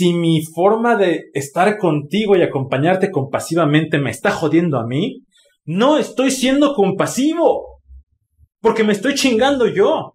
si mi forma de estar contigo y acompañarte compasivamente me está jodiendo a mí, no estoy siendo compasivo. Porque me estoy chingando yo.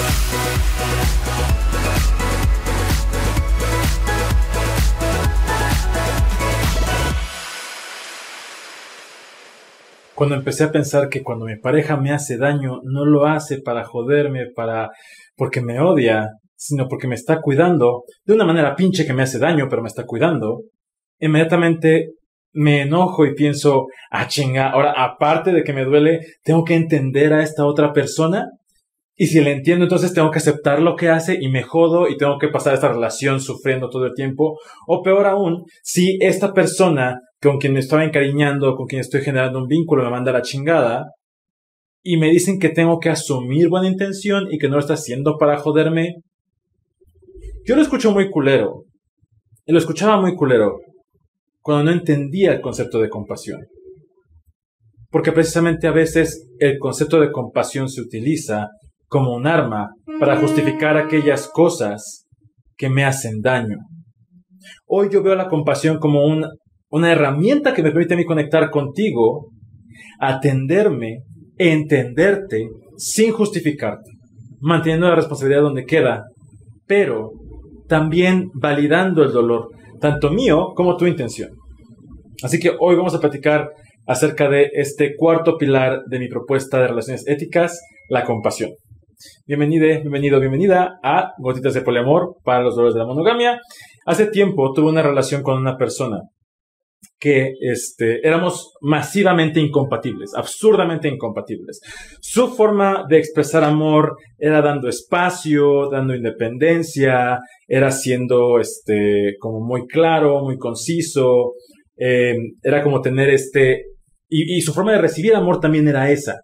Cuando empecé a pensar que cuando mi pareja me hace daño, no lo hace para joderme, para porque me odia, sino porque me está cuidando, de una manera pinche que me hace daño, pero me está cuidando, inmediatamente me enojo y pienso, ah chinga, ahora aparte de que me duele, tengo que entender a esta otra persona y si le entiendo, entonces tengo que aceptar lo que hace y me jodo y tengo que pasar esta relación sufriendo todo el tiempo. O peor aún, si esta persona con quien me estaba encariñando, con quien estoy generando un vínculo, me manda la chingada y me dicen que tengo que asumir buena intención y que no lo está haciendo para joderme. Yo lo escucho muy culero. Y lo escuchaba muy culero cuando no entendía el concepto de compasión. Porque precisamente a veces el concepto de compasión se utiliza como un arma para justificar aquellas cosas que me hacen daño. Hoy yo veo la compasión como una herramienta que me permite a mí conectar contigo, atenderme, entenderte sin justificarte, manteniendo la responsabilidad donde queda, pero también validando el dolor, tanto mío como tu intención. Así que hoy vamos a platicar acerca de este cuarto pilar de mi propuesta de relaciones éticas, la compasión. Bienvenida, bienvenido, bienvenida a Gotitas de Poliamor para los dolores de la monogamia. Hace tiempo tuve una relación con una persona que este, éramos masivamente incompatibles, absurdamente incompatibles. Su forma de expresar amor era dando espacio, dando independencia, era siendo este, como muy claro, muy conciso, eh, era como tener este, y su forma de recibir amor también era esa.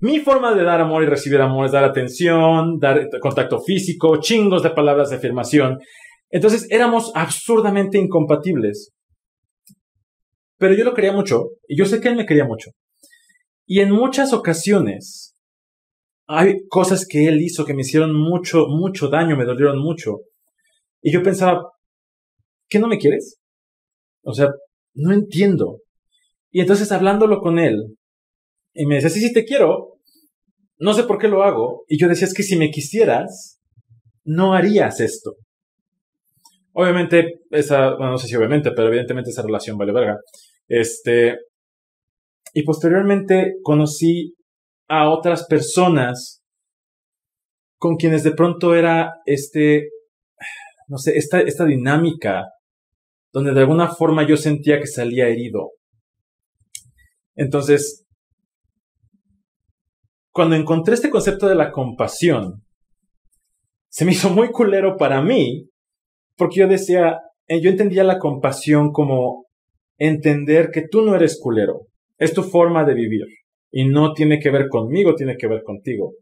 Mi forma de dar amor y recibir amor es dar atención, dar contacto físico, chingos de palabras de afirmación. Entonces éramos absurdamente incompatibles. Pero yo lo quería mucho y yo sé que él me quería mucho. Y en muchas ocasiones hay cosas que él hizo que me hicieron mucho, mucho daño, me dolieron mucho. Y yo pensaba, ¿qué no me quieres? O sea, no entiendo. Y entonces hablándolo con él, y me decía, sí, sí, te quiero. No sé por qué lo hago. Y yo decía, es que si me quisieras, no harías esto. Obviamente, esa, bueno, no sé si obviamente, pero evidentemente esa relación vale verga. Este, y posteriormente conocí a otras personas con quienes de pronto era este, no sé, esta, esta dinámica donde de alguna forma yo sentía que salía herido. Entonces, cuando encontré este concepto de la compasión, se me hizo muy culero para mí, porque yo decía, eh, yo entendía la compasión como entender que tú no eres culero, es tu forma de vivir, y no tiene que ver conmigo, tiene que ver contigo.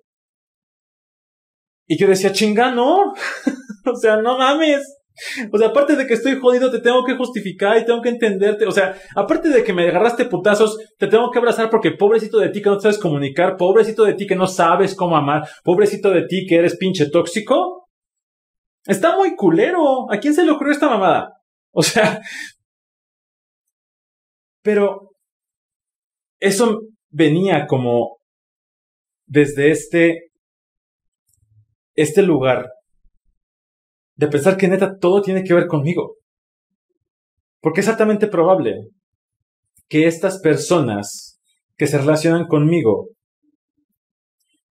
Y yo decía, chinga, no, o sea, no mames, o sea, aparte de que estoy jodido, te tengo que justificar y tengo que entenderte. O sea, aparte de que me agarraste putazos, te tengo que abrazar porque pobrecito de ti que no sabes comunicar, pobrecito de ti que no sabes cómo amar, pobrecito de ti que eres pinche tóxico. Está muy culero. ¿A quién se le ocurrió esta mamada? O sea, pero eso venía como desde este, este lugar de pensar que neta todo tiene que ver conmigo. Porque es altamente probable que estas personas que se relacionan conmigo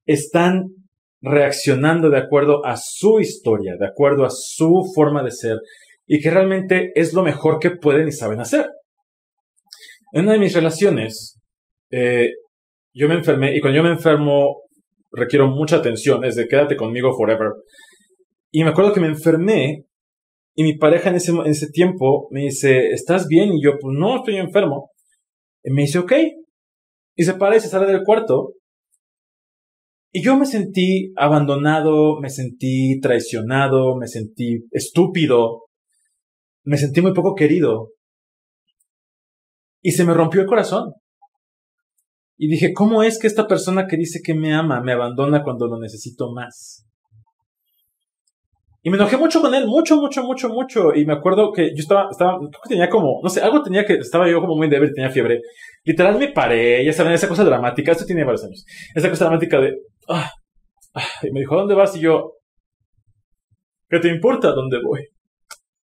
están reaccionando de acuerdo a su historia, de acuerdo a su forma de ser, y que realmente es lo mejor que pueden y saben hacer. En una de mis relaciones, eh, yo me enfermé, y cuando yo me enfermo, requiero mucha atención, es de quédate conmigo forever. Y me acuerdo que me enfermé Y mi pareja en ese, en ese tiempo me dice, ¿estás bien? Y yo, pues no, estoy enfermo. Y me dice, ok. Y se para y se sale del cuarto. Y yo me sentí abandonado, me sentí traicionado, me sentí estúpido, me sentí muy poco querido. Y se me rompió el corazón. Y dije, ¿cómo es que esta persona que dice que me ama me abandona cuando lo necesito más? Y me enojé mucho con él, mucho, mucho, mucho, mucho. Y me acuerdo que yo estaba, estaba, creo que tenía como, no sé, algo tenía que, estaba yo como muy débil, tenía fiebre. Literal me paré, ya saben, esa cosa dramática, esto tiene varios años. Esa cosa dramática de, ah, ah, y me dijo, ¿dónde vas? Y yo, ¿qué te importa dónde voy?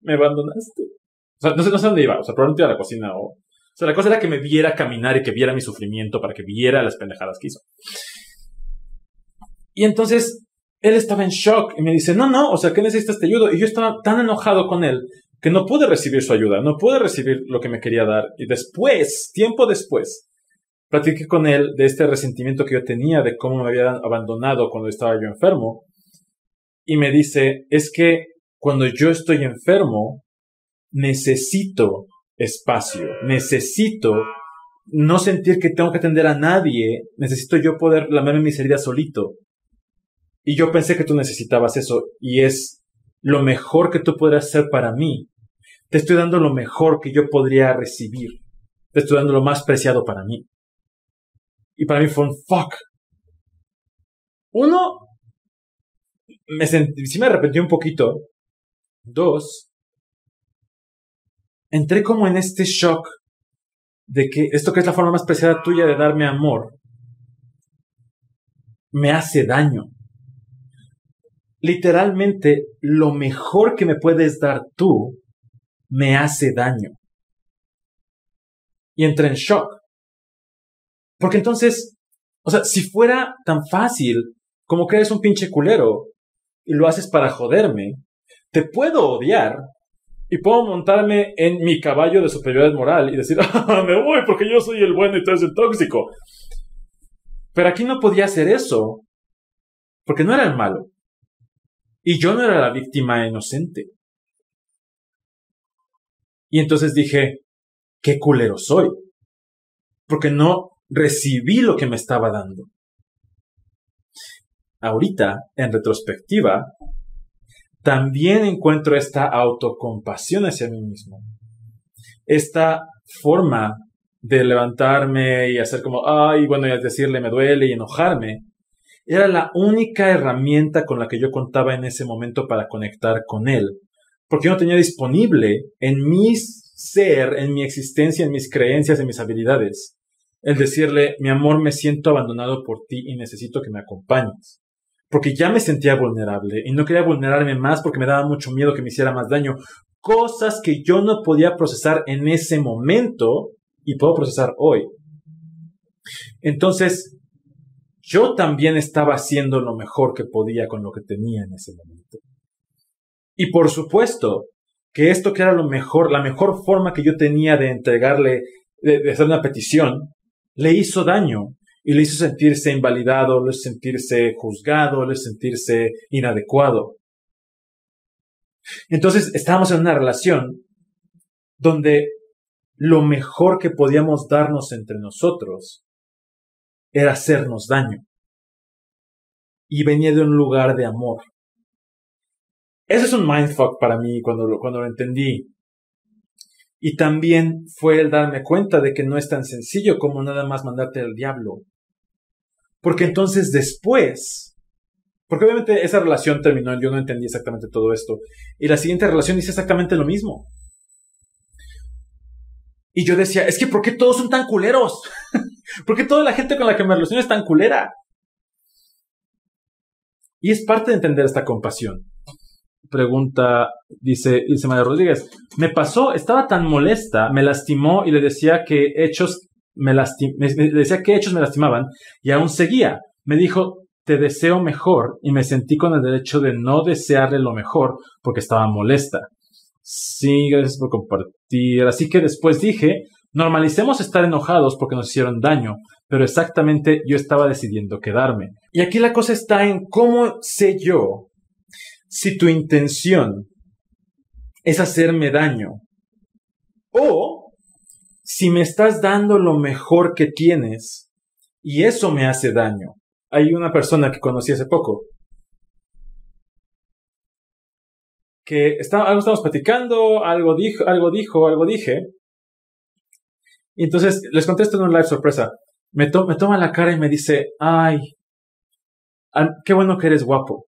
Me abandonaste. O sea, no sé, no sé dónde iba, o sea, probablemente a la cocina o, o sea, la cosa era que me viera caminar y que viera mi sufrimiento para que viera las pendejadas que hizo. Y entonces él estaba en shock y me dice, no, no, o sea, ¿qué necesitas te ayudo? Y yo estaba tan enojado con él que no pude recibir su ayuda, no pude recibir lo que me quería dar. Y después, tiempo después, platiqué con él de este resentimiento que yo tenía de cómo me había abandonado cuando estaba yo enfermo. Y me dice, es que cuando yo estoy enfermo, necesito espacio, necesito no sentir que tengo que atender a nadie, necesito yo poder lamerme mis heridas solito. Y yo pensé que tú necesitabas eso y es lo mejor que tú podrías hacer para mí. Te estoy dando lo mejor que yo podría recibir. Te estoy dando lo más preciado para mí. Y para mí fue un fuck. Uno, me sentí, sí me arrepentí un poquito. Dos, entré como en este shock de que esto que es la forma más preciada tuya de darme amor, me hace daño literalmente lo mejor que me puedes dar tú me hace daño. Y entré en shock. Porque entonces, o sea, si fuera tan fácil como que eres un pinche culero y lo haces para joderme, te puedo odiar y puedo montarme en mi caballo de superioridad moral y decir, ah, me voy porque yo soy el bueno y tú eres el tóxico. Pero aquí no podía hacer eso porque no era el malo. Y yo no era la víctima inocente. Y entonces dije, qué culero soy. Porque no recibí lo que me estaba dando. Ahorita, en retrospectiva, también encuentro esta autocompasión hacia mí mismo. Esta forma de levantarme y hacer como, ay, bueno, y decirle me duele y enojarme, era la única herramienta con la que yo contaba en ese momento para conectar con él, porque yo no tenía disponible en mi ser, en mi existencia, en mis creencias, en mis habilidades, el decirle, mi amor, me siento abandonado por ti y necesito que me acompañes. Porque ya me sentía vulnerable y no quería vulnerarme más porque me daba mucho miedo que me hiciera más daño. Cosas que yo no podía procesar en ese momento y puedo procesar hoy. Entonces, yo también estaba haciendo lo mejor que podía con lo que tenía en ese momento. Y por supuesto que esto que era lo mejor, la mejor forma que yo tenía de entregarle, de, hacer una petición, le hizo daño y le hizo sentirse invalidado, le hizo sentirse juzgado, le hizo sentirse inadecuado. Entonces estábamos en una relación donde lo mejor que podíamos darnos entre nosotros era hacernos daño. Y venía de un lugar de amor. Ese es un mindfuck para mí cuando lo, cuando lo entendí. Y también fue el darme cuenta de que no es tan sencillo como nada más mandarte al diablo. Porque entonces después, porque obviamente esa relación terminó, yo no entendí exactamente todo esto. Y la siguiente relación hice exactamente lo mismo. Y yo decía, es que ¿por qué todos son tan culeros? ¿Por qué toda la gente con la que me relaciono es tan culera? Y es parte de entender esta compasión. Pregunta, dice Ilse María Rodríguez, me pasó, estaba tan molesta, me lastimó y le decía que hechos me, decía que hechos me lastimaban y aún seguía. Me dijo, te deseo mejor y me sentí con el derecho de no desearle lo mejor porque estaba molesta. Sí, gracias por compartir. Así que después dije, normalicemos estar enojados porque nos hicieron daño, pero exactamente yo estaba decidiendo quedarme. Y aquí la cosa está en cómo sé yo si tu intención es hacerme daño. O si me estás dando lo mejor que tienes y eso me hace daño. Hay una persona que conocí hace poco que algo estamos platicando, algo dijo, algo dijo, algo dije. Y entonces les contesto en un live sorpresa. Me, toma la cara y me dice, ay, qué bueno que eres guapo.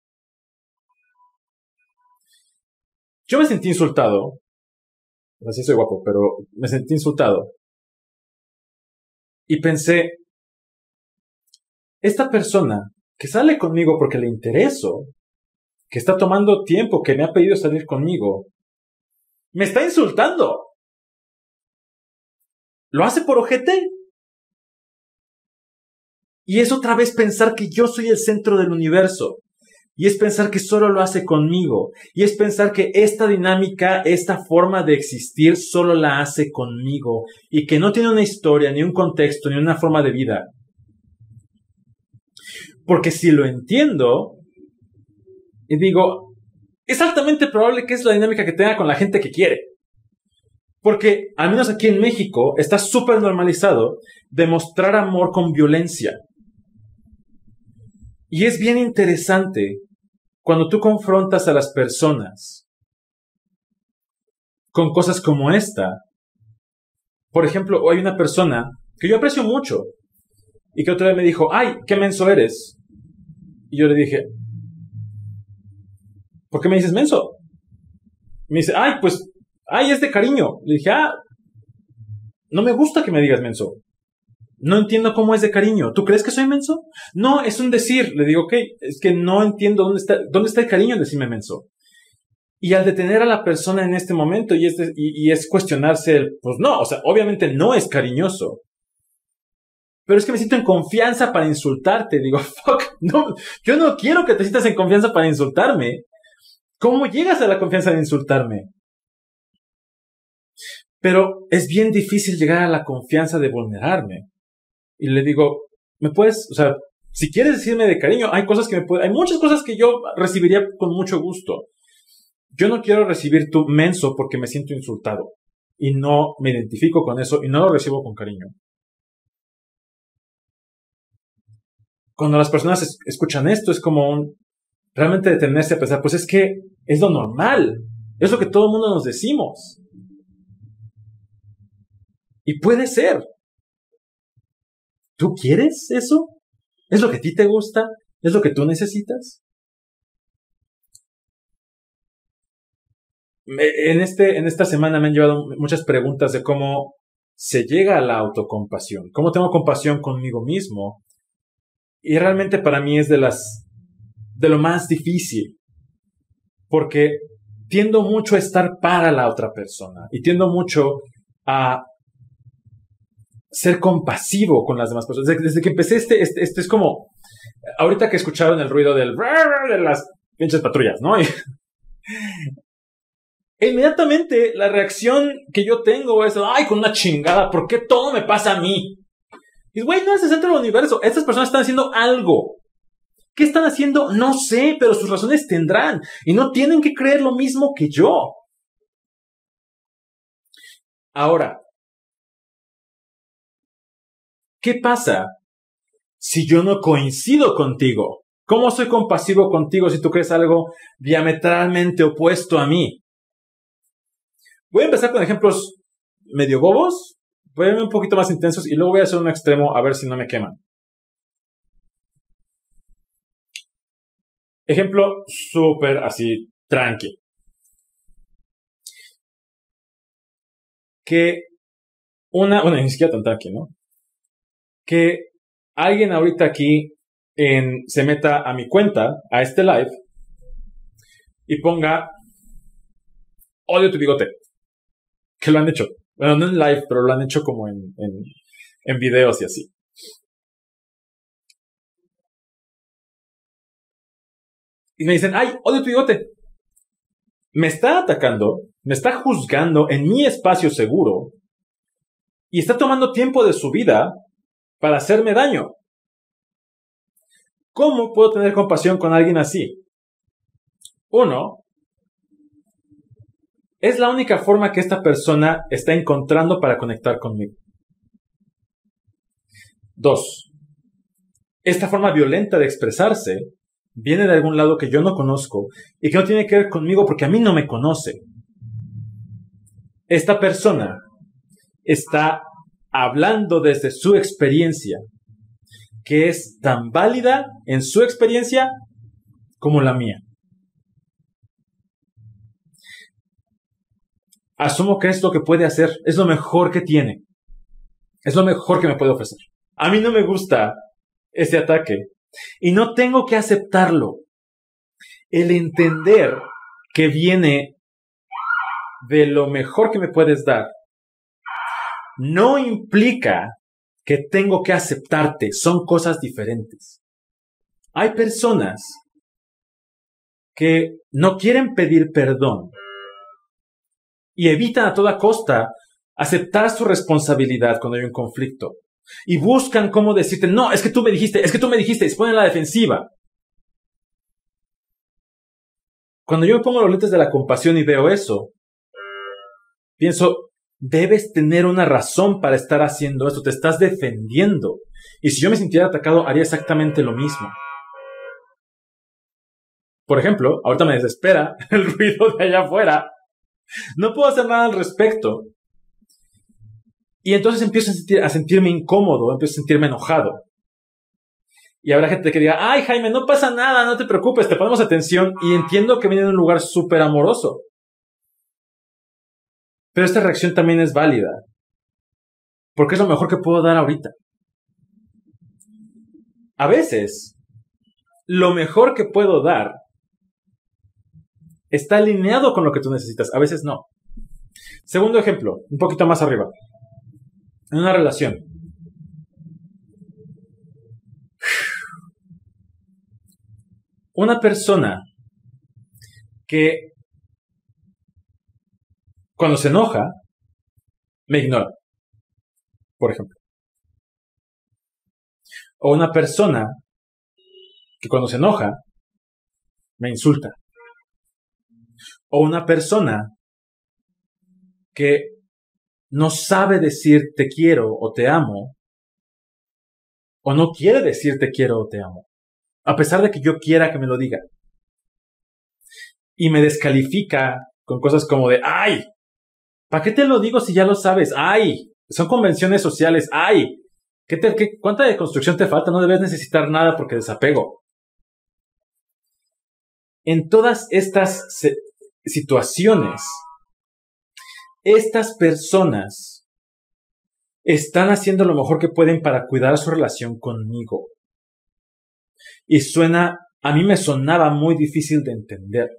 Yo me sentí insultado. Así soy guapo, pero me sentí insultado. Y pensé, esta persona que sale conmigo porque le intereso, que está tomando tiempo, que me ha pedido salir conmigo, me está insultando. ¿Lo hace por ojete? Y es otra vez pensar que yo soy el centro del universo. Y es pensar que solo lo hace conmigo. Y es pensar que esta dinámica, esta forma de existir, solo la hace conmigo. Y que no tiene una historia, ni un contexto, ni una forma de vida. Porque si lo entiendo, y digo, es altamente probable que es la dinámica que tenga con la gente que quiere. Porque, al menos aquí en México, está súper normalizado demostrar amor con violencia. Y es bien interesante cuando tú confrontas a las personas con cosas como esta. Por ejemplo, hay una persona que yo aprecio mucho y que otra vez me dijo, ay, qué menso eres. Y yo le dije, ¿por qué me dices menso? Me dice, ay, pues, ay, es de cariño. Le dije, ah, no me gusta que me digas menso. No entiendo cómo es de cariño. ¿Tú crees que soy menso? No, es un decir. Le digo, ok, es que no entiendo dónde está, dónde está el cariño en decirme menso. Y al detener a la persona en este momento y es, y, es cuestionarse, pues no, o sea, obviamente no es cariñoso. Pero es que me siento en confianza para insultarte. Digo, fuck, no, yo no quiero que te sientas en confianza para insultarme. ¿Cómo llegas a la confianza de insultarme? Pero es bien difícil llegar a la confianza de vulnerarme. Y le digo, ¿me puedes, o sea, si quieres decirme de cariño, hay cosas que me puede, hay muchas cosas que yo recibiría con mucho gusto. Yo no quiero recibir tu menso porque me siento insultado. Y no me identifico con eso y no lo recibo con cariño. Cuando las personas escuchan esto es como un, realmente detenerse a pensar, pues es que es lo normal, es lo que todo el mundo nos decimos. Y puede ser. ¿Tú quieres eso? ¿Es lo que a ti te gusta? ¿Es lo que tú necesitas? En, este, en esta semana me han llevado muchas preguntas de cómo se llega a la autocompasión, cómo tengo compasión conmigo mismo. Y realmente para mí es de las de lo más difícil, porque tiendo mucho a estar para la otra persona y tiendo mucho a ser compasivo con las demás personas. Desde, que empecé este, este, este, es como, ahorita que escucharon el ruido del de las pinches patrullas, ¿no? inmediatamente la reacción que yo tengo es, ay, con una chingada, ¿por qué todo me pasa a mí? Y güey, no es el centro del universo. Estas personas están haciendo algo. ¿Qué están haciendo? No sé, pero sus razones tendrán y no tienen que creer lo mismo que yo. Ahora, ¿qué pasa si yo no coincido contigo? ¿Cómo soy compasivo contigo si tú crees algo diametralmente opuesto a mí? Voy a empezar con ejemplos medio bobos, voy a irme un poquito más intensos y luego voy a hacer un extremo a ver si no me queman. Ejemplo súper así, tranqui. Que una, bueno, ni siquiera tan tranqui, ¿no? Que alguien ahorita aquí se meta a mi cuenta, a este live, y ponga odio tu bigote. Que lo han hecho. Bueno, no en live, pero lo han hecho como en, en videos y así. Y me dicen, ay, odio tu bigote. Me está atacando, me está juzgando en mi espacio seguro y está tomando tiempo de su vida para hacerme daño. ¿Cómo puedo tener compasión con alguien así? Uno, es la única forma que esta persona está encontrando para conectar conmigo. Dos, esta forma violenta de expresarse viene de algún lado que yo no conozco y que no tiene que ver conmigo porque a mí no me conoce. Esta persona está hablando desde su experiencia, que es tan válida en su experiencia como la mía. Asumo que es lo que puede hacer, es lo mejor que tiene, es lo mejor que me puede ofrecer. A mí no me gusta ese ataque y no tengo que aceptarlo. El entender que viene de lo mejor que me puedes dar no implica que tengo que aceptarte. Son cosas diferentes. Hay personas que no quieren pedir perdón y evitan a toda costa aceptar su responsabilidad cuando hay un conflicto y buscan cómo decirte, no, es que tú me dijiste, es que tú me dijiste, y se ponen la defensiva. Cuando yo me pongo los lentes de la compasión y veo eso, pienso, debes tener una razón para estar haciendo esto, te estás defendiendo. Y si yo me sintiera atacado, haría exactamente lo mismo. Por ejemplo, ahorita me desespera el ruido de allá afuera. No puedo hacer nada al respecto. Y entonces empiezo a, sentirme incómodo, empiezo a sentirme enojado. Y habrá gente que diga, ay Jaime, no pasa nada, no te preocupes, te ponemos atención y entiendo que viene de un lugar súper amoroso. Pero esta reacción también es válida, porque es lo mejor que puedo dar ahorita. A veces, lo mejor que puedo dar está alineado con lo que tú necesitas, a veces no. Segundo ejemplo, un poquito más arriba en una relación. Una persona que cuando se enoja, me ignora, por ejemplo. O una persona que cuando se enoja, me insulta. O una persona que no sabe decir te quiero o te amo, o no quiere decir te quiero o te amo, a pesar de que yo quiera que me lo diga. Y me descalifica con cosas como de, ay, ¿para qué te lo digo si ya lo sabes? Ay, son convenciones sociales, ay, ¿qué te, qué, ¿cuánta deconstrucción te falta? No debes necesitar nada porque desapego. En todas estas situaciones, estas personas están haciendo lo mejor que pueden para cuidar su relación conmigo. Y suena, a mí me sonaba muy difícil de entender.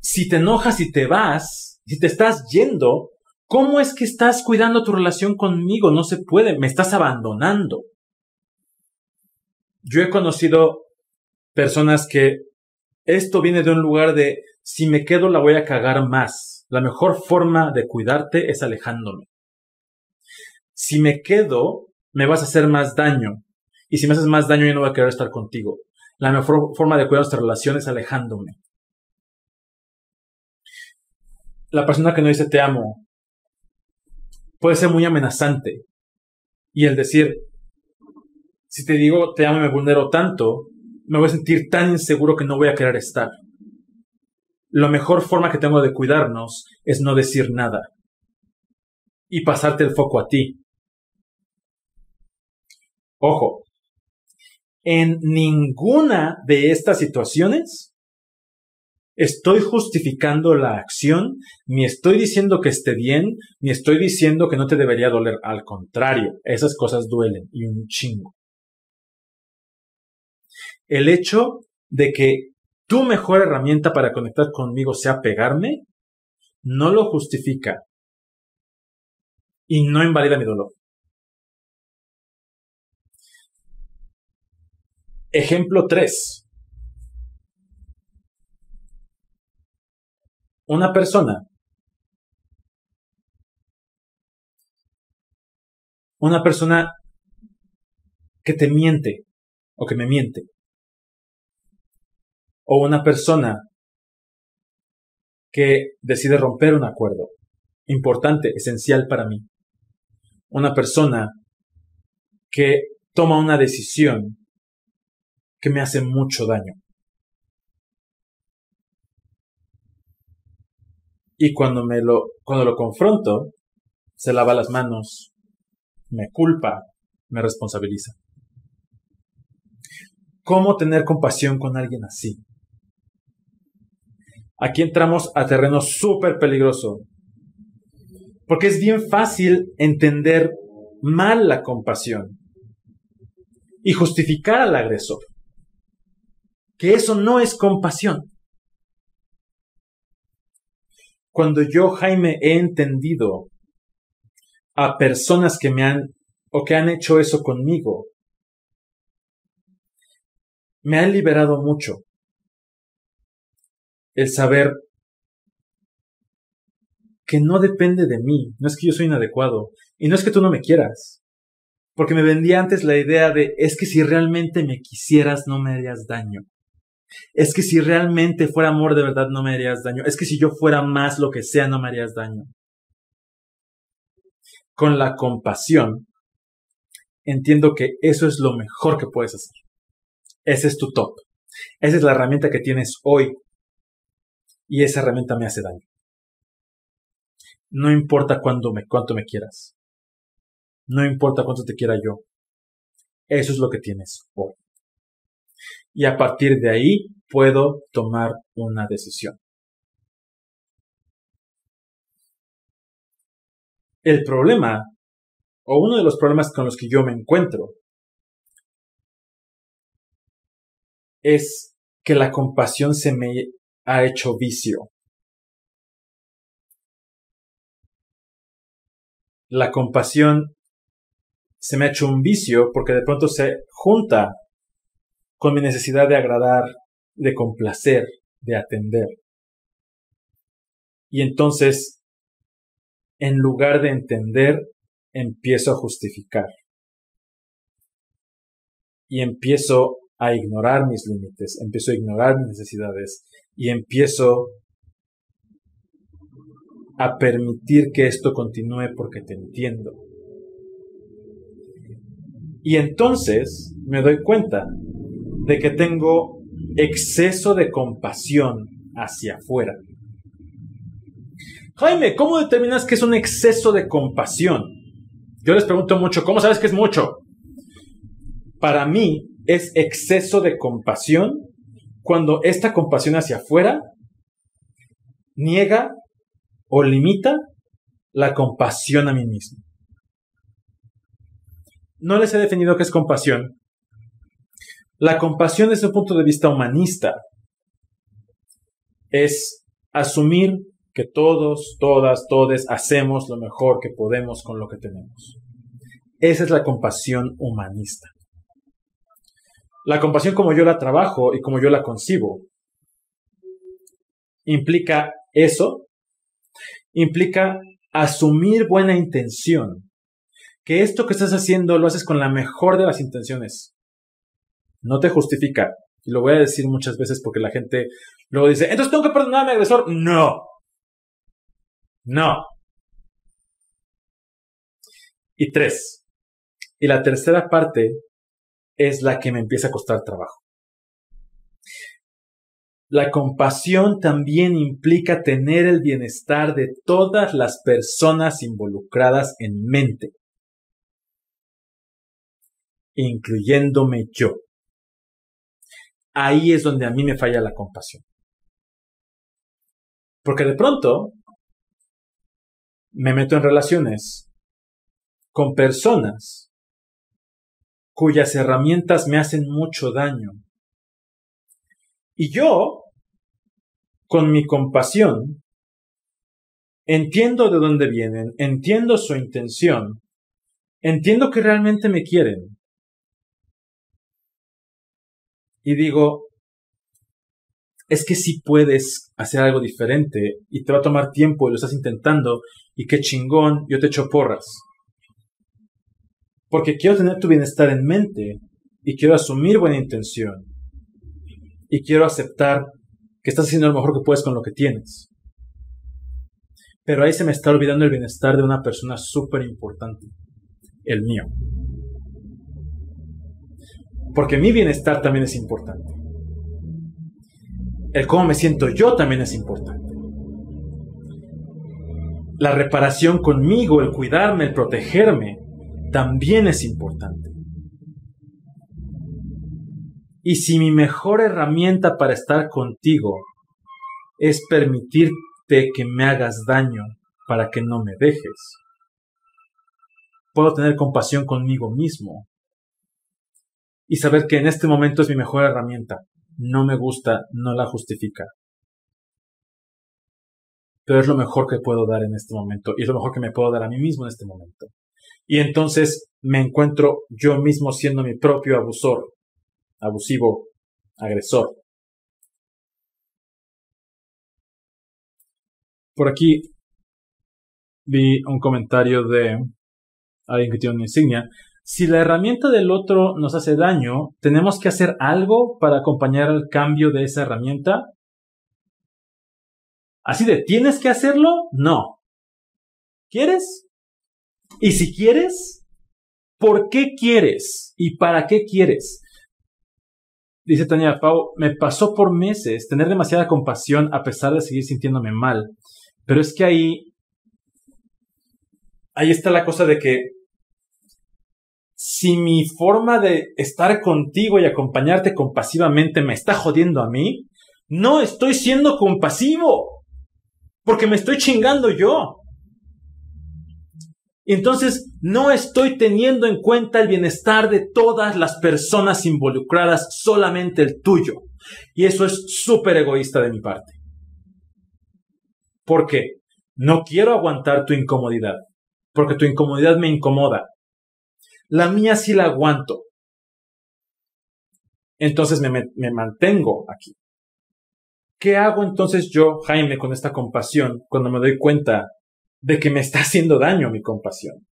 Si te enojas y te vas, si te estás yendo, ¿cómo es que estás cuidando tu relación conmigo? No se puede, me estás abandonando. Yo he conocido personas que esto viene de un lugar de si me quedo la voy a cagar más la mejor forma de cuidarte es alejándome. Si me quedo, me vas a hacer más daño. Y si me haces más daño, yo no voy a querer estar contigo. La mejor forma de cuidar nuestra relación es alejándome. La persona que no dice te amo puede ser muy amenazante. Y el decir, si te digo te amo y me vulnero tanto, me voy a sentir tan inseguro que no voy a querer estar la mejor forma que tengo de cuidarnos es no decir nada y pasarte el foco a ti. Ojo, en ninguna de estas situaciones estoy justificando la acción, ni estoy diciendo que esté bien, ni estoy diciendo que no te debería doler. Al contrario, esas cosas duelen y un chingo. El hecho de que tu mejor herramienta para conectar conmigo sea pegarme, no lo justifica y no invalida mi dolor. Ejemplo 3. Una persona una persona que te miente o que me miente o una persona que decide romper un acuerdo importante, esencial para mí. Una persona que toma una decisión que me hace mucho daño. Y cuando me lo, cuando lo confronto, se lava las manos, me culpa, me responsabiliza. ¿Cómo tener compasión con alguien así? Aquí entramos a terreno súper peligroso, porque es bien fácil entender mal la compasión y justificar al agresor, que eso no es compasión. Cuando yo, Jaime, he entendido a personas que me han o que han hecho eso conmigo, me han liberado mucho el saber que no depende de mí, no es que yo soy inadecuado y no es que tú no me quieras, porque me vendía antes la idea de es que si realmente me quisieras no me harías daño. Es que si realmente fuera amor de verdad no me harías daño. Es que si yo fuera más lo que sea no me harías daño. Con la compasión, entiendo que eso es lo mejor que puedes hacer. Ese es tu top. Esa es la herramienta que tienes hoy. Y esa herramienta me hace daño. No importa cuánto me, cuánto me quieras. No importa cuánto te quiera yo. Eso es lo que tienes hoy y a partir de ahí puedo tomar una decisión. El problema, o uno de los problemas con los que yo me encuentro, es que la compasión se me ha hecho vicio. La compasión se me ha hecho un vicio porque de pronto se junta con mi necesidad de agradar, de complacer, de atender. Y entonces, en lugar de entender, empiezo a justificar. Y empiezo a ignorar mis límites, empiezo a ignorar mis necesidades y empiezo a permitir que esto continúe porque te entiendo. Y entonces me doy cuenta de que tengo exceso de compasión hacia afuera. Jaime, ¿cómo determinas que es un exceso de compasión? Yo les pregunto mucho, ¿cómo sabes que es mucho? Para mí es exceso de compasión cuando esta compasión hacia afuera niega o limita la compasión a mí mismo. No les he definido qué es compasión, la compasión desde un punto de vista humanista es asumir que todos, todas, todes hacemos lo mejor que podemos con lo que tenemos. Esa es la compasión humanista. La compasión como yo la trabajo y como yo la concibo implica eso, implica asumir buena intención, que esto que estás haciendo lo haces con la mejor de las intenciones, no te justifica. Y lo voy a decir muchas veces porque la gente luego dice, entonces tengo que perdonar a mi agresor. No. No. Y tres. Y la tercera parte es la que me empieza a costar trabajo. La compasión también implica tener el bienestar de todas las personas involucradas en mente, incluyéndome yo ahí es donde a mí me falla la compasión. Porque de pronto me meto en relaciones con personas cuyas herramientas me hacen mucho daño. Y yo, con mi compasión, entiendo de dónde vienen, entiendo su intención, entiendo que realmente me quieren, y digo, es que si puedes hacer algo diferente y te va a tomar tiempo y lo estás intentando y qué chingón, yo te echo porras. Porque quiero tener tu bienestar en mente y quiero asumir buena intención y quiero aceptar que estás haciendo lo mejor que puedes con lo que tienes. Pero ahí se me está olvidando el bienestar de una persona súper importante, el mío. Porque mi bienestar también es importante. El cómo me siento yo también es importante. La reparación conmigo, el cuidarme, el protegerme, también es importante. Y si mi mejor herramienta para estar contigo es permitirte que me hagas daño para que no me dejes, puedo tener compasión conmigo mismo y saber que en este momento es mi mejor herramienta. No me gusta, no la justifica. Pero es lo mejor que puedo dar en este momento y es lo mejor que me puedo dar a mí mismo en este momento. Y entonces me encuentro yo mismo siendo mi propio abusor, abusivo, agresor. Por aquí vi un comentario de alguien que tiene una insignia. Si la herramienta del otro nos hace daño, ¿tenemos que hacer algo para acompañar el cambio de esa herramienta? Así de, ¿tienes que hacerlo? No. ¿Quieres? Y si quieres, ¿por qué quieres? ¿Y para qué quieres? Dice Tania Pau, me pasó por meses tener demasiada compasión a pesar de seguir sintiéndome mal. Pero es que ahí, ahí está la cosa de que si mi forma de estar contigo y acompañarte compasivamente me está jodiendo a mí, no estoy siendo compasivo, porque me estoy chingando yo. Entonces, no estoy teniendo en cuenta el bienestar de todas las personas involucradas, solamente el tuyo. Y eso es súper egoísta de mi parte. ¿Por qué? No quiero aguantar tu incomodidad, porque tu incomodidad me incomoda. La mía sí la aguanto. Entonces me, me mantengo aquí. ¿Qué hago entonces yo, Jaime, con esta compasión cuando me doy cuenta de que me está haciendo daño mi compasión.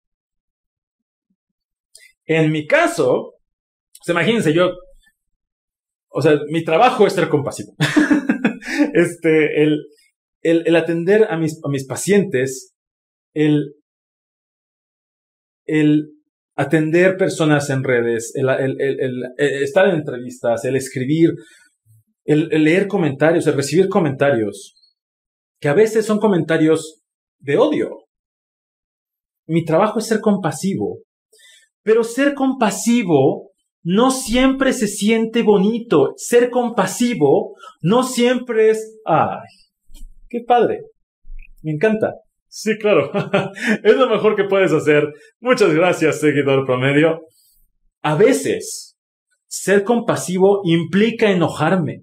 En mi caso, pues imagínense, yo, o sea, mi trabajo es ser compasivo. este, el, el, atender a mis, a mis pacientes, el, el atender personas en redes, el, el, estar en entrevistas, el escribir, el, leer comentarios, el recibir comentarios, que a veces son comentarios de odio. Mi trabajo es ser compasivo. Pero ser compasivo no siempre se siente bonito. Ser compasivo no siempre es... ¡Ay! ¡Qué padre! Me encanta. Sí, claro. es lo mejor que puedes hacer. Muchas gracias, seguidor promedio. A veces, ser compasivo implica enojarme.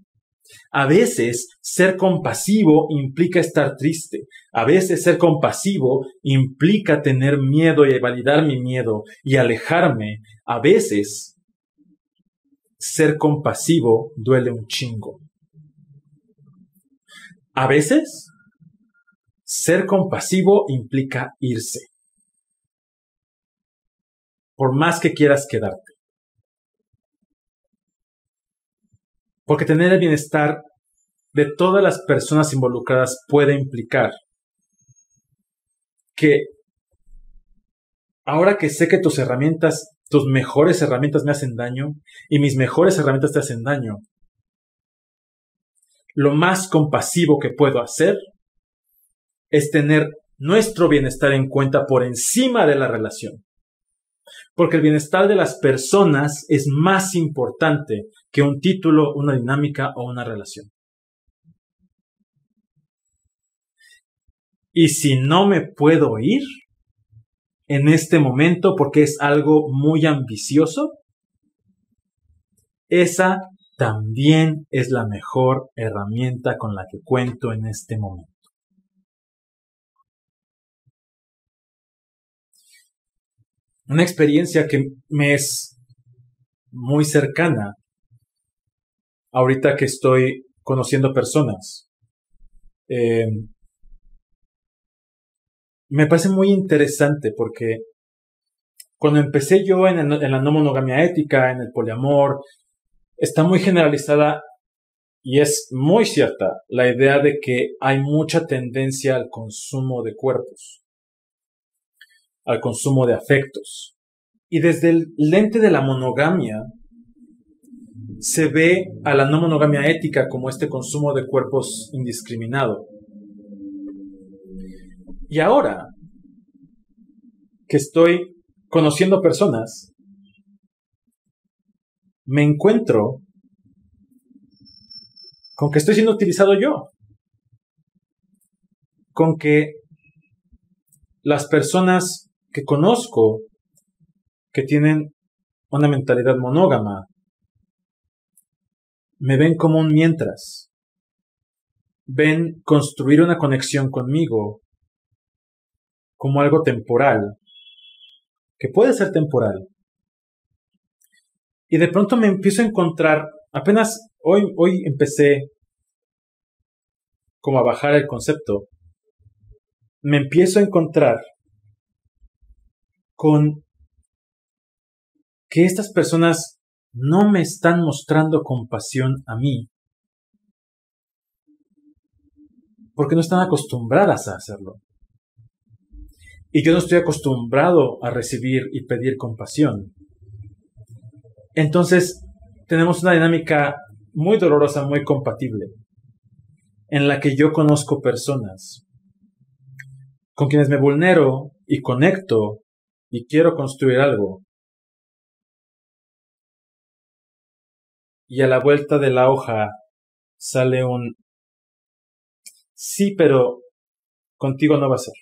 A veces ser compasivo implica estar triste. A veces ser compasivo implica tener miedo y validar mi miedo y alejarme. A veces ser compasivo duele un chingo. A veces ser compasivo implica irse. Por más que quieras quedarte. Porque tener el bienestar de todas las personas involucradas puede implicar que ahora que sé que tus herramientas, tus mejores herramientas me hacen daño y mis mejores herramientas te hacen daño, lo más compasivo que puedo hacer es tener nuestro bienestar en cuenta por encima de la relación. Porque el bienestar de las personas es más importante que un título, una dinámica o una relación. Y si no me puedo ir en este momento porque es algo muy ambicioso, esa también es la mejor herramienta con la que cuento en este momento. Una experiencia que me es muy cercana ahorita que estoy conociendo personas. Eh, me parece muy interesante porque cuando empecé yo en, en, la no monogamia ética, en el poliamor, está muy generalizada y es muy cierta la idea de que hay mucha tendencia al consumo de cuerpos, al consumo de afectos. Y desde el lente de la monogamia, se ve a la no monogamia ética como este consumo de cuerpos indiscriminado. Y ahora que estoy conociendo personas, me encuentro con que estoy siendo utilizado yo, con que las personas que conozco que tienen una mentalidad monógama me ven como un mientras, ven construir una conexión conmigo como algo temporal, que puede ser temporal. Y de pronto me empiezo a encontrar, apenas hoy, hoy empecé como a bajar el concepto, me empiezo a encontrar con que estas personas no me están mostrando compasión a mí, porque no están acostumbradas a hacerlo. Y yo no estoy acostumbrado a recibir y pedir compasión. Entonces, tenemos una dinámica muy dolorosa, muy compatible, en la que yo conozco personas con quienes me vulnero y conecto y quiero construir algo, y a la vuelta de la hoja sale un sí, pero contigo no va a ser.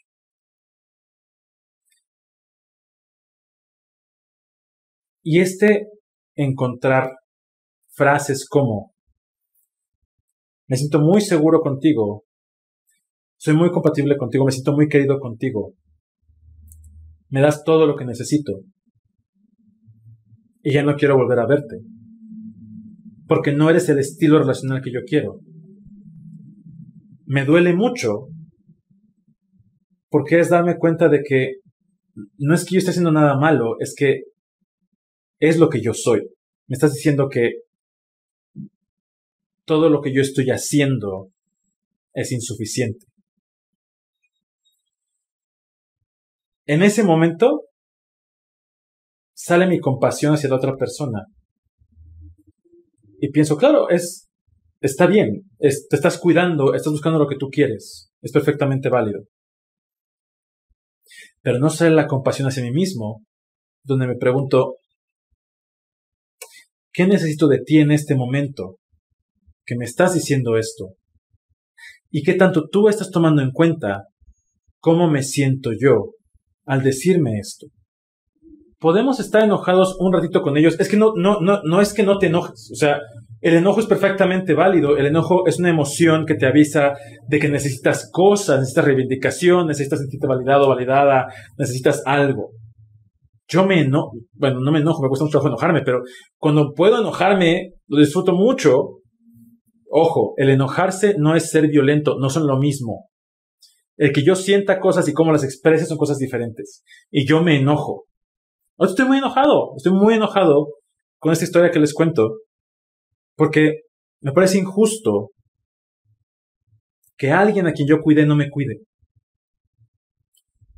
Y este encontrar frases como me siento muy seguro contigo, soy muy compatible contigo, me siento muy querido contigo, me das todo lo que necesito y ya no quiero volver a verte porque no eres el estilo relacional que yo quiero. Me duele mucho porque es darme cuenta de que no es que yo esté haciendo nada malo, es que es lo que yo soy. Me estás diciendo que todo lo que yo estoy haciendo es insuficiente. En ese momento sale mi compasión hacia la otra persona y pienso, claro, es, está bien, te estás cuidando, estás buscando lo que tú quieres, es perfectamente válido. Pero no sale la compasión hacia mí mismo, donde me pregunto, ¿qué necesito de ti en este momento? Que me estás diciendo esto. ¿Y qué tanto tú estás tomando en cuenta cómo me siento yo al decirme esto? podemos estar enojados un ratito con ellos. Es que no, no, no, no es que no te enojes. O sea, el enojo es perfectamente válido. El enojo es una emoción que te avisa de que necesitas cosas, necesitas reivindicación, necesitas sentirte validado, validada, necesitas algo. Yo me enojo, bueno, no me enojo, me cuesta mucho enojarme, pero cuando puedo enojarme, lo disfruto mucho. Ojo, el enojarse no es ser violento, no son lo mismo. El que yo sienta cosas y cómo las exprese son cosas diferentes. Y yo me enojo. Estoy muy enojado, estoy muy enojado con esta historia que les cuento, porque me parece injusto que alguien a quien yo cuide no me cuide.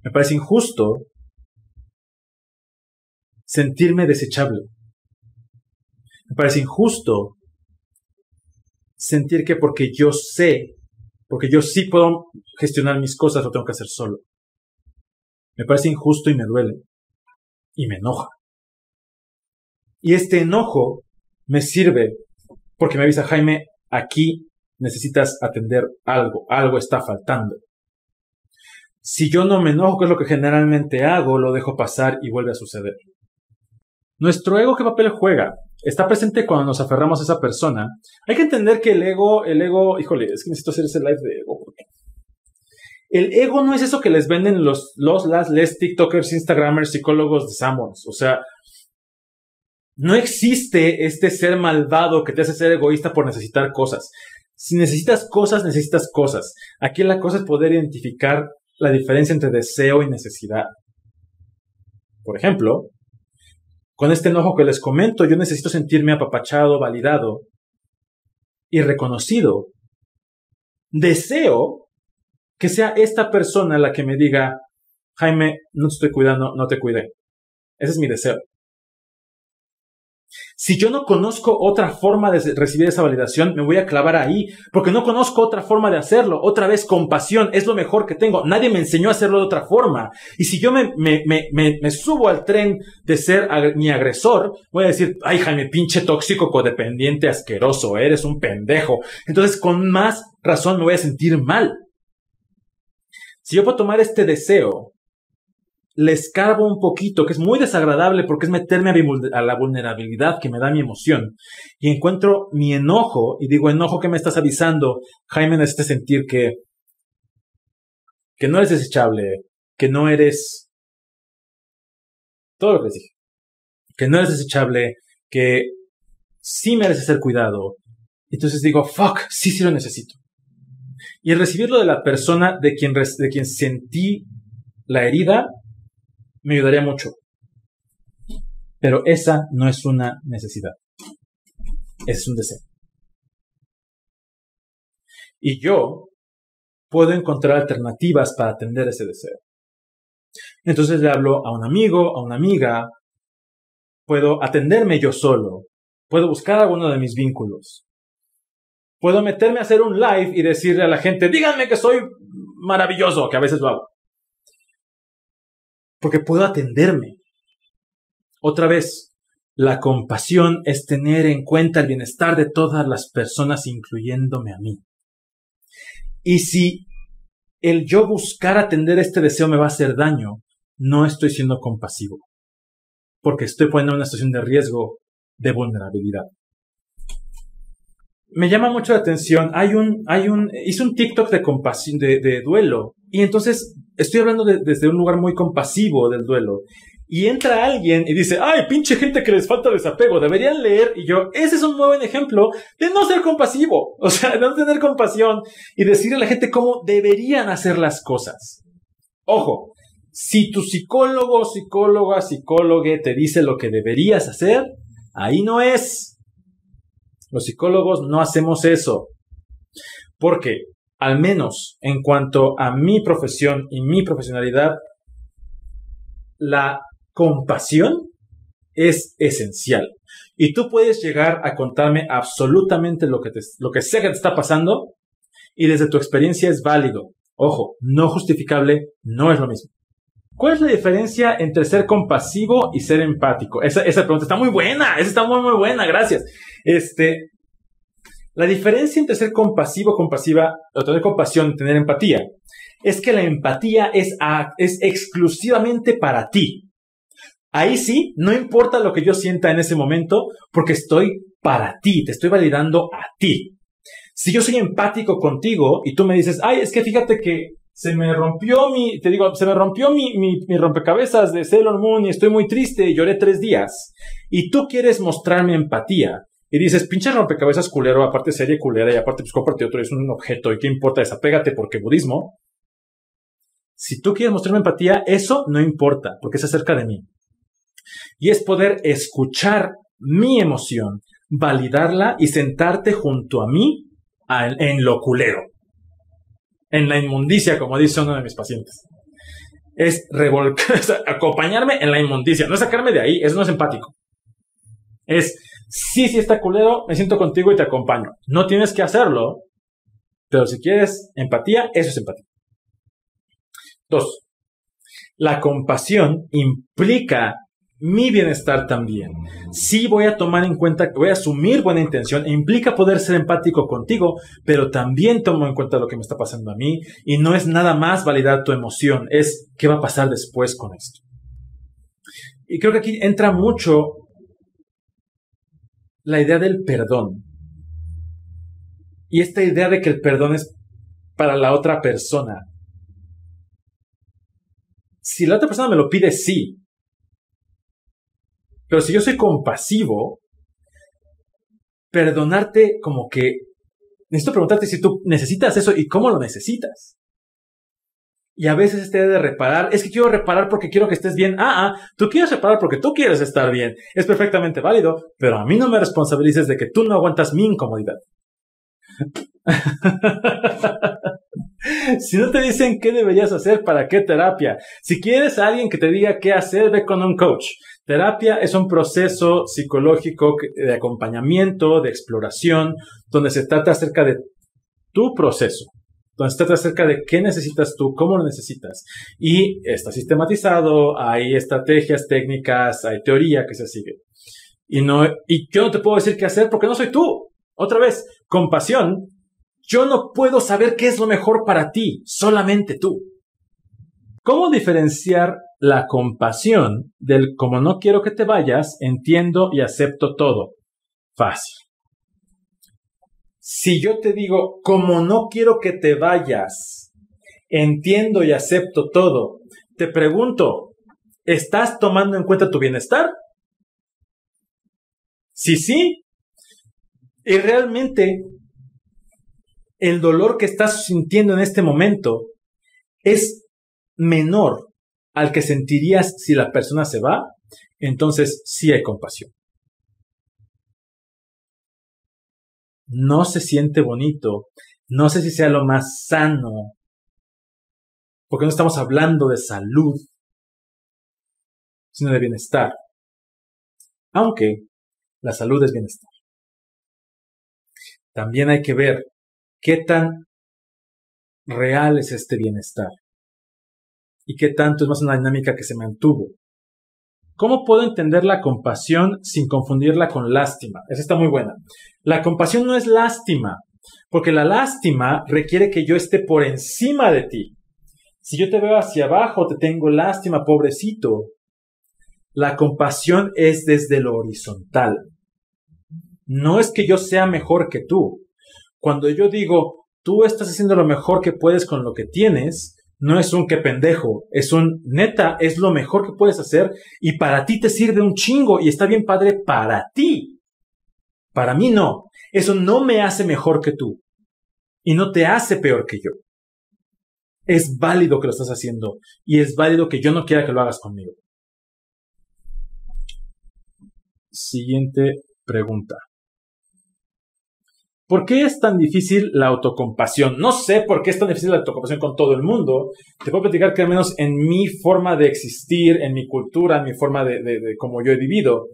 Me parece injusto sentirme desechable. Me parece injusto sentir que porque yo sé, porque yo sí puedo gestionar mis cosas, lo tengo que hacer solo. Me parece injusto y me duele y me enoja. Y este enojo me sirve porque me avisa Jaime, aquí necesitas atender algo, algo está faltando. Si yo no me enojo, que es lo que generalmente hago, lo dejo pasar y vuelve a suceder. Nuestro ego, ¿qué papel juega? Está presente cuando nos aferramos a esa persona. Hay que entender que el ego, el ego, híjole, es que necesito hacer ese live de ego. El ego no es eso que les venden los, los, las, les TikTokers, Instagramers, psicólogos de Samuels. O sea, no existe este ser malvado que te hace ser egoísta por necesitar cosas. Si necesitas cosas, necesitas cosas. Aquí la cosa es poder identificar la diferencia entre deseo y necesidad. Por ejemplo, con este enojo que les comento, yo necesito sentirme apapachado, validado. y reconocido, deseo que sea esta persona la que me diga, Jaime, no te estoy cuidando, no te cuidé. Ese es mi deseo. Si yo no conozco otra forma de recibir esa validación, me voy a clavar ahí, porque no conozco otra forma de hacerlo. Otra vez, compasión es lo mejor que tengo. Nadie me enseñó a hacerlo de otra forma. Y si yo me, subo al tren de ser mi agresor, voy a decir, ay Jaime, pinche tóxico, codependiente, asqueroso, eres un pendejo. Entonces, con más razón me voy a sentir mal. Si yo puedo tomar este deseo le escarbo un poquito, que es muy desagradable porque es meterme a, la vulnerabilidad que me da mi emoción. Y encuentro mi enojo y digo, enojo que me estás avisando, Jaime necesita sentir que, que no eres desechable, que no eres... Todo lo que les dije. Que no eres desechable, que sí mereces ser cuidado. Entonces digo, fuck, sí, sí lo necesito. Y el recibirlo de la persona de quien, de quien sentí la herida, me ayudaría mucho. Pero esa no es una necesidad. Es un deseo. Y yo puedo encontrar alternativas para atender ese deseo. Entonces le hablo a un amigo, a una amiga, puedo atenderme yo solo, puedo buscar alguno de mis vínculos, puedo meterme a hacer un live y decirle a la gente, díganme que soy maravilloso, que a veces lo hago porque puedo atenderme. Otra vez, la compasión es tener en cuenta el bienestar de todas las personas, incluyéndome a mí. Y si el yo buscar atender este deseo me va a hacer daño, no estoy siendo compasivo, porque estoy poniendo una situación de riesgo, de vulnerabilidad. Me llama mucho la atención, hay un, hay un, hice un TikTok de compasión, de, de duelo, y entonces estoy hablando desde un lugar muy compasivo del duelo. Y entra alguien y dice, ay, pinche gente que les falta desapego, deberían leer. Y yo, ese es un buen ejemplo de no ser compasivo, o sea, de no tener compasión y decirle a la gente cómo deberían hacer las cosas. Ojo, si tu psicólogo, psicóloga, psicólogo te dice lo que deberías hacer, ahí no es. Los psicólogos no hacemos eso. Porque al menos en cuanto a mi profesión y mi profesionalidad, la compasión es esencial. Y tú puedes llegar a contarme absolutamente lo que, lo que que te está pasando y desde tu experiencia es válido. Ojo, no justificable, no es lo mismo. ¿Cuál es la diferencia entre ser compasivo y ser empático? Esa, pregunta está muy buena, esa está muy, muy buena, gracias. Este, la diferencia entre ser compasivo, compasiva, o tener compasión tener empatía, es que la empatía es, es exclusivamente para ti. Ahí sí, no importa lo que yo sienta en ese momento, porque estoy para ti, te estoy validando a ti. Si yo soy empático contigo y tú me dices, ay, es que fíjate que se me rompió mi, te digo, se me rompió mi, mi, mi rompecabezas de Sailor Moon y estoy muy triste y lloré tres días, y tú quieres mostrarme empatía, y dices, pinche rompecabezas culero, aparte serie culera y aparte pues cómprate otro, es un objeto y qué importa, desapégate porque budismo. Si tú quieres mostrarme empatía, eso no importa porque es acerca de mí. Y es poder escuchar mi emoción, validarla y sentarte junto a mí en lo culero. En la inmundicia, como dice uno de mis pacientes. Es revolcar, acompañarme en la inmundicia, no sacarme de ahí, eso no es empático. Es sí, sí está culero, me siento contigo y te acompaño. No tienes que hacerlo, pero si quieres empatía, eso es empatía. Dos, la compasión implica mi bienestar también. Sí voy a tomar en cuenta, voy a asumir buena intención, e implica poder ser empático contigo, pero también tomo en cuenta lo que me está pasando a mí y no es nada más validar tu emoción, es qué va a pasar después con esto. Y creo que aquí entra mucho la idea del perdón. Y esta idea de que el perdón es para la otra persona. Si la otra persona me lo pide, sí. Pero si yo soy compasivo, perdonarte como que... Necesito preguntarte si tú necesitas eso y cómo lo necesitas. Y a veces este de reparar, es que quiero reparar porque quiero que estés bien. Ah, ah, tú quieres reparar porque tú quieres estar bien. Es perfectamente válido, pero a mí no me responsabilices de que tú no aguantas mi incomodidad. si no te dicen qué deberías hacer, ¿para qué terapia? Si quieres a alguien que te diga qué hacer, ve con un coach. Terapia es un proceso psicológico de acompañamiento, de exploración, donde se trata acerca de tu proceso, donde se trata acerca de qué necesitas tú, cómo lo necesitas. Y está sistematizado, hay estrategias, técnicas, hay teoría que se sigue. Y, no, y yo no te puedo decir qué hacer porque no soy tú. Otra vez, compasión. Yo no puedo saber qué es lo mejor para ti, solamente tú. ¿Cómo diferenciar la compasión del como no quiero que te vayas, entiendo y acepto todo? Fácil. Si yo te digo, como no quiero que te vayas, entiendo y acepto todo, te pregunto, ¿estás tomando en cuenta tu bienestar? Sí, sí. Y realmente el dolor que estás sintiendo en este momento es menor al que sentirías si la persona se va, entonces sí hay compasión. No se siente bonito, no sé si sea lo más sano, porque no estamos hablando de salud, sino de bienestar. Aunque la salud es bienestar. También hay que ver qué tan real es este bienestar y qué tanto es más una dinámica que se mantuvo. ¿Cómo puedo entender la compasión sin confundirla con lástima? Esa está muy buena. La compasión no es lástima, porque la lástima requiere que yo esté por encima de ti. Si yo te veo hacia abajo, te tengo lástima, pobrecito. La compasión es desde lo horizontal. No es que yo sea mejor que tú. Cuando yo digo, tú estás haciendo lo mejor que puedes con lo que tienes, no es un que pendejo, es un neta, es lo mejor que puedes hacer y para ti te sirve un chingo y está bien padre para ti. Para mí no. Eso no me hace mejor que tú y no te hace peor que yo. Es válido que lo estás haciendo y es válido que yo no quiera que lo hagas conmigo. Siguiente pregunta. ¿Por qué es tan difícil la autocompasión? No sé por qué es tan difícil la autocompasión con todo el mundo. Te puedo platicar que al menos en mi forma de existir, en mi cultura, en mi forma de, de, cómo yo he vivido,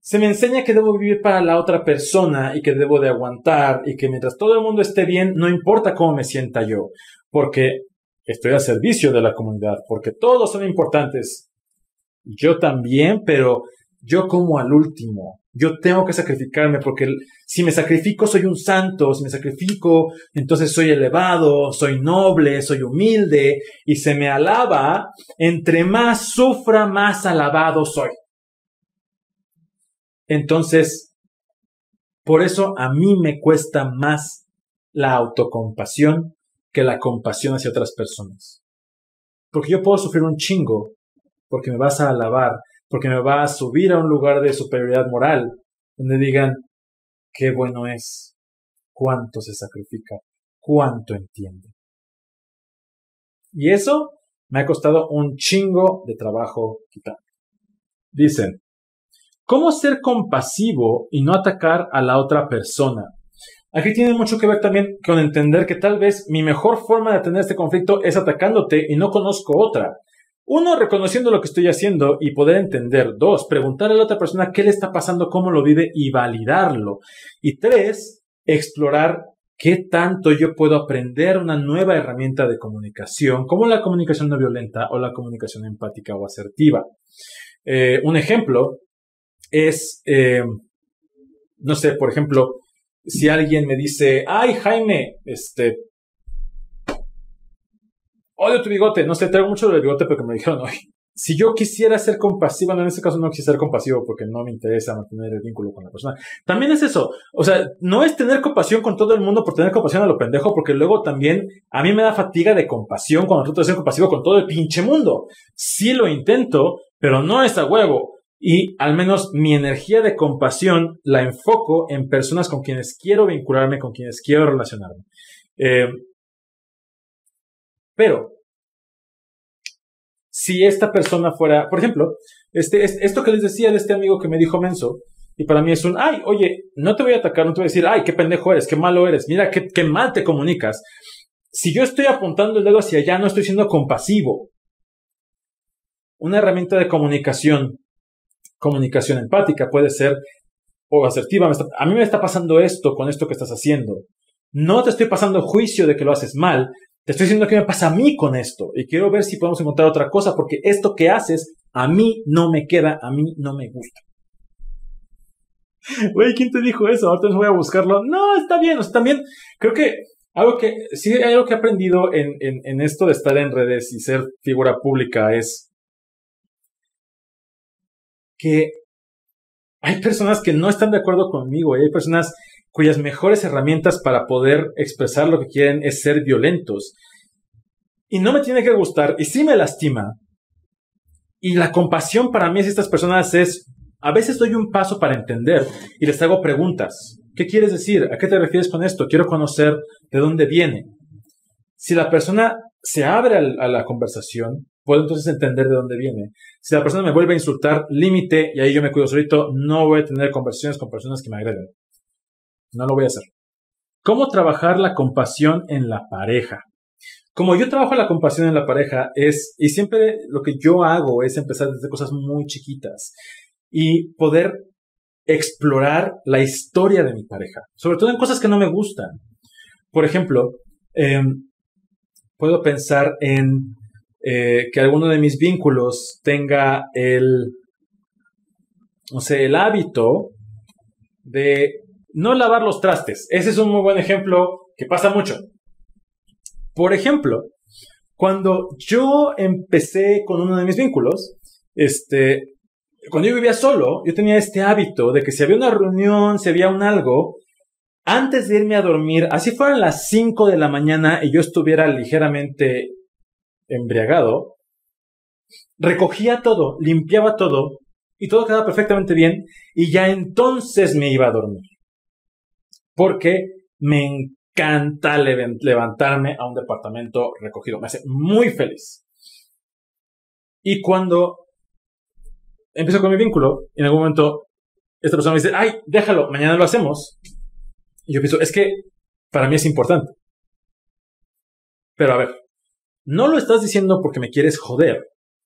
se me enseña que debo vivir para la otra persona y que debo de aguantar y que mientras todo el mundo esté bien, no importa cómo me sienta yo, porque estoy al servicio de la comunidad, porque todos son importantes. Yo también, pero yo como al último. Yo tengo que sacrificarme porque si me sacrifico soy un santo, si me sacrifico entonces soy elevado, soy noble, soy humilde y se me alaba, entre más sufra, más alabado soy. Entonces, por eso a mí me cuesta más la autocompasión que la compasión hacia otras personas. Porque yo puedo sufrir un chingo porque me vas a alabar, porque me va a subir a un lugar de superioridad moral, donde digan, qué bueno es, cuánto se sacrifica, cuánto entiende. Y eso me ha costado un chingo de trabajo quitar. Dicen, ¿cómo ser compasivo y no atacar a la otra persona? Aquí tiene mucho que ver también con entender que tal vez mi mejor forma de tener este conflicto es atacándote y no conozco otra. Uno, reconociendo lo que estoy haciendo y poder entender. Dos, preguntarle a la otra persona qué le está pasando, cómo lo vive y validarlo. Y tres, explorar qué tanto yo puedo aprender una nueva herramienta de comunicación, como la comunicación no violenta o la comunicación empática o asertiva. Eh, un ejemplo es, eh, no sé, por ejemplo, si alguien me dice, ay Jaime, este, odio tu bigote, no sé, traigo mucho del bigote porque me dijeron hoy. Si yo quisiera ser compasivo, no, en este caso no quisiera ser compasivo porque no me interesa mantener el vínculo con la persona. También es eso. O sea, no es tener compasión con todo el mundo por tener compasión a lo pendejo, porque luego también a mí me da fatiga de compasión cuando trato de ser compasivo con todo el pinche mundo. Sí lo intento, pero no es a huevo. Y al menos mi energía de compasión la enfoco en personas con quienes quiero vincularme, con quienes quiero relacionarme. Eh, pero, si esta persona fuera, por ejemplo, este, esto que les decía de este amigo que me dijo Menso, Y para mí es un, ay, oye, no te voy a atacar, no te voy a decir, ay, qué pendejo eres, qué malo eres, mira, qué, qué mal te comunicas. Si yo estoy apuntando el dedo hacia allá, no estoy siendo compasivo. Una herramienta de comunicación, comunicación empática, puede ser o asertiva. a mí me está pasando esto con esto que estás haciendo. No te estoy pasando juicio de que lo haces mal, te estoy diciendo qué me pasa a mí con esto y quiero ver si podemos encontrar otra cosa porque esto que haces a mí no me queda, a mí no me gusta. Güey, ¿quién te dijo eso? Ahorita voy a buscarlo. No, está bien, o sea, también creo que algo que, sí, hay algo que he aprendido en, en, en esto de estar en redes y ser figura pública es que hay personas que no están de acuerdo conmigo y hay personas cuyas mejores herramientas para poder expresar lo que quieren es ser violentos. Y no me tiene que gustar y sí me lastima. Y la compasión para mí es estas personas es a veces doy un paso para entender y les hago preguntas. ¿Qué quieres decir? ¿A qué te refieres con esto? Quiero conocer de dónde viene. Si la persona se abre a la conversación, puedo entonces entender de dónde viene. Si la persona me vuelve a insultar, límite, y ahí yo me cuido solito, no voy a tener conversaciones con personas que me agreden. No lo voy a hacer. ¿Cómo trabajar la compasión en la pareja? Como yo trabajo la compasión en la pareja es, y siempre lo que yo hago es empezar desde cosas muy chiquitas y poder explorar la historia de mi pareja, sobre todo en cosas que no me gustan. Por ejemplo, em, puedo pensar en eh, que alguno de mis vínculos tenga el, no sé, el hábito de no lavar los trastes. Ese es un muy buen ejemplo que pasa mucho. Por ejemplo, cuando yo empecé con uno de mis vínculos, este, cuando yo vivía solo, yo tenía este hábito de que si había una reunión, si había un algo, antes de irme a dormir, así fueran las 5 de la mañana y yo estuviera ligeramente embriagado, recogía todo, limpiaba todo y todo quedaba perfectamente bien y ya entonces me iba a dormir. Porque me encanta levantarme a un departamento recogido, me hace muy feliz. Y cuando empiezo con mi vínculo, en algún momento esta persona me dice, ay, déjalo, mañana lo hacemos. Y yo pienso, es que para mí es importante. Pero a ver, no lo estás diciendo porque me quieres joder.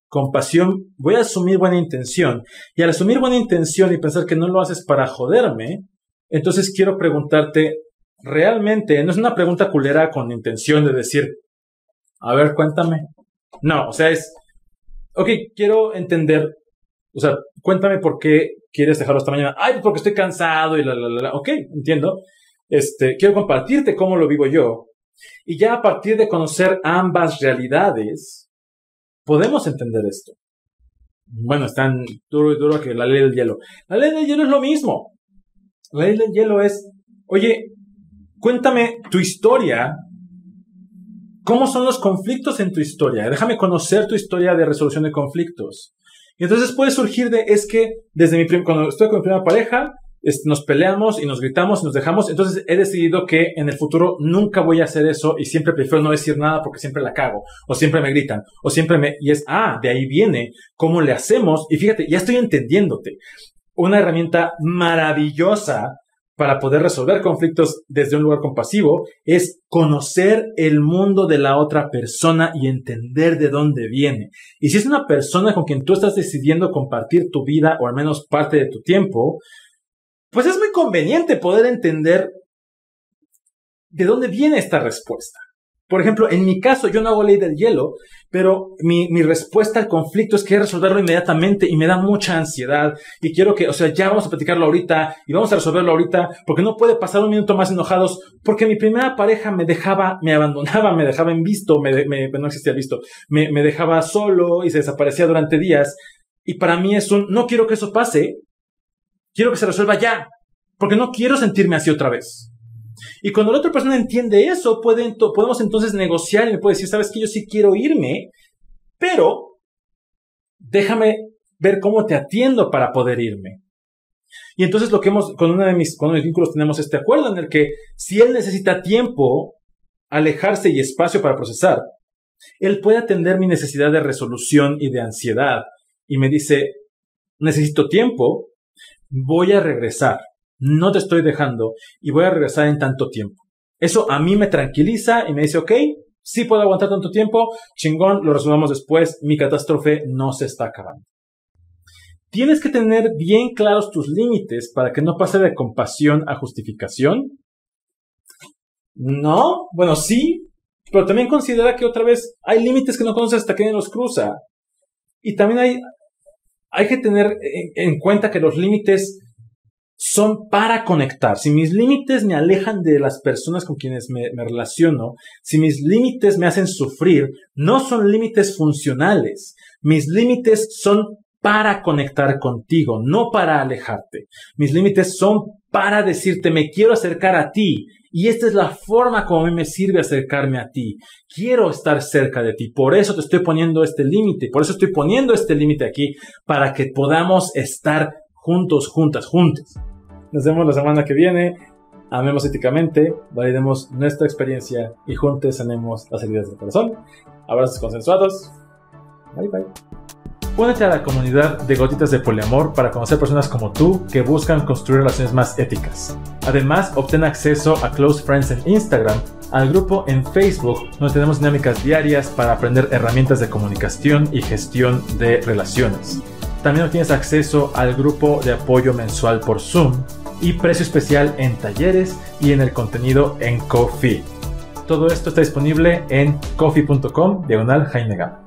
Compasión, voy a asumir buena intención. Y al asumir buena intención y pensar que no lo haces para joderme, entonces quiero preguntarte, realmente, no es una pregunta culera con intención de decir, a ver, cuéntame. No, o sea, es, ok, quiero entender o sea, cuéntame por qué quieres dejarlo hasta mañana. Ay, porque estoy cansado y la, la, la, la. Ok, entiendo. Este, quiero compartirte cómo lo vivo yo. Y ya a partir de conocer ambas realidades, podemos entender esto. Bueno, es tan duro y duro que la ley del hielo. La ley del hielo es lo mismo. La ley del hielo es, oye, cuéntame tu historia. ¿Cómo son los conflictos en tu historia? Déjame conocer tu historia de resolución de conflictos. Y entonces puede surgir de, es que desde mi cuando estoy con mi primera pareja, nos peleamos y nos gritamos y nos dejamos, entonces he decidido que en el futuro nunca voy a hacer eso y siempre prefiero no decir nada porque siempre la cago, o siempre me gritan, o siempre me, y es, ah, de ahí viene, cómo le hacemos, y fíjate, ya estoy entendiéndote. Una herramienta maravillosa para poder resolver conflictos desde un lugar compasivo es conocer el mundo de la otra persona y entender de dónde viene. Y si es una persona con quien tú estás decidiendo compartir tu vida o al menos parte de tu tiempo, pues es muy conveniente poder entender de dónde viene esta respuesta. Por ejemplo, en mi caso, yo no hago ley del hielo, pero mi, respuesta al conflicto es que resolverlo inmediatamente y me da mucha ansiedad. Y quiero que, o sea, ya vamos a platicarlo ahorita y vamos a resolverlo ahorita, porque no puede pasar un minuto más enojados, porque mi primera pareja me dejaba, me abandonaba, me dejaba en visto, me, me no existía visto, me, me dejaba solo y se desaparecía durante días. Y para mí es un, no quiero que eso pase, quiero que se resuelva ya, porque no quiero sentirme así otra vez. Y cuando la otra persona entiende eso, podemos entonces negociar y me puede decir, sabes que yo sí quiero irme, pero déjame ver cómo te atiendo para poder irme. Y entonces lo que hemos, con uno de mis, con uno de mis vínculos tenemos este acuerdo en el que si él necesita tiempo, alejarse y espacio para procesar, él puede atender mi necesidad de resolución y de ansiedad. Y me dice, necesito tiempo, voy a regresar, no te estoy dejando y voy a regresar en tanto tiempo. Eso a mí me tranquiliza y me dice, ok, sí puedo aguantar tanto tiempo, chingón, lo resolvamos después, mi catástrofe no se está acabando. Tienes que tener bien claros tus límites para que no pase de compasión a justificación. No, bueno, sí, pero también considera que otra vez hay límites que no conoces hasta que los cruza. Y también hay, hay que tener en, cuenta que los límites son para conectar. Si mis límites me alejan de las personas con quienes me, relaciono, si mis límites me hacen sufrir, no son límites funcionales. Mis límites son para conectar contigo, no para alejarte. Mis límites son para decirte me quiero acercar a ti y esta es la forma como a mí me sirve acercarme a ti. Quiero estar cerca de ti. Por eso te estoy poniendo este límite. Por eso estoy poniendo este límite aquí para que podamos estar juntos, juntas, juntos. Nos vemos la semana que viene. Amemos éticamente, validemos nuestra experiencia y juntos sanemos las heridas del corazón. Abrazos consensuados. Bye bye. Únete a la comunidad de Gotitas de Poliamor para conocer personas como tú que buscan construir relaciones más éticas. Además, obtén acceso a Close Friends en Instagram, al grupo en Facebook, donde tenemos dinámicas diarias para aprender herramientas de comunicación y gestión de relaciones. También obtienes acceso al grupo de apoyo mensual por Zoom y precio especial en talleres y en el contenido en Coffee. Todo esto está disponible en coffee.com diagonal Jaime